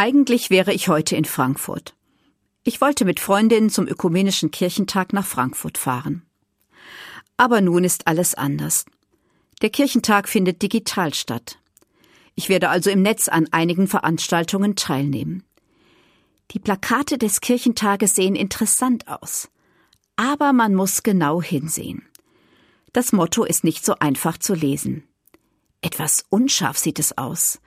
Eigentlich wäre ich heute in Frankfurt. Ich wollte mit Freundinnen zum Ökumenischen Kirchentag nach Frankfurt fahren. Aber nun ist alles anders. Der Kirchentag findet digital statt. Ich werde also im Netz an einigen Veranstaltungen teilnehmen. Die Plakate des Kirchentages sehen interessant aus. Aber man muss genau hinsehen. Das Motto ist nicht so einfach zu lesen. Etwas unscharf sieht es aus.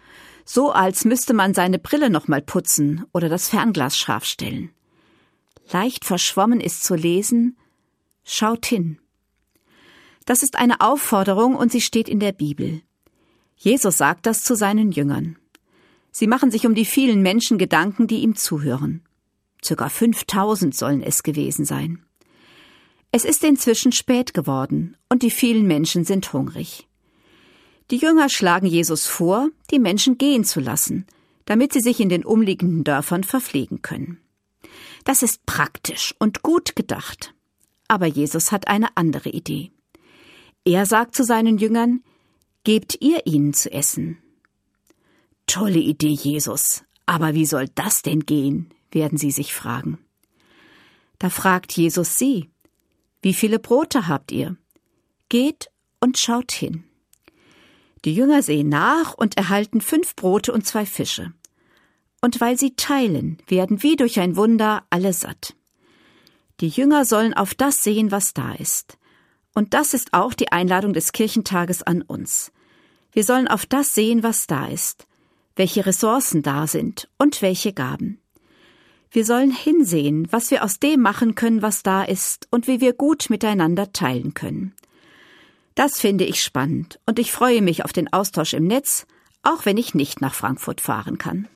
So als müsste man seine Brille nochmal putzen oder das Fernglas scharf stellen. Leicht verschwommen ist zu lesen, schaut hin. Das ist eine Aufforderung und sie steht in der Bibel. Jesus sagt das zu seinen Jüngern. Sie machen sich um die vielen Menschen Gedanken, die ihm zuhören. Circa 5000 sollen es gewesen sein. Es ist inzwischen spät geworden und die vielen Menschen sind hungrig. Die Jünger schlagen Jesus vor, die Menschen gehen zu lassen, damit sie sich in den umliegenden Dörfern verpflegen können. Das ist praktisch und gut gedacht. Aber Jesus hat eine andere Idee. Er sagt zu seinen Jüngern, Gebt ihr ihnen zu essen. Tolle Idee, Jesus. Aber wie soll das denn gehen? werden sie sich fragen. Da fragt Jesus sie, wie viele Brote habt ihr? Geht und schaut hin. Die Jünger sehen nach und erhalten fünf Brote und zwei Fische. Und weil sie teilen, werden wie durch ein Wunder alle satt. Die Jünger sollen auf das sehen, was da ist. Und das ist auch die Einladung des Kirchentages an uns. Wir sollen auf das sehen, was da ist, welche Ressourcen da sind und welche Gaben. Wir sollen hinsehen, was wir aus dem machen können, was da ist und wie wir gut miteinander teilen können. Das finde ich spannend und ich freue mich auf den Austausch im Netz, auch wenn ich nicht nach Frankfurt fahren kann.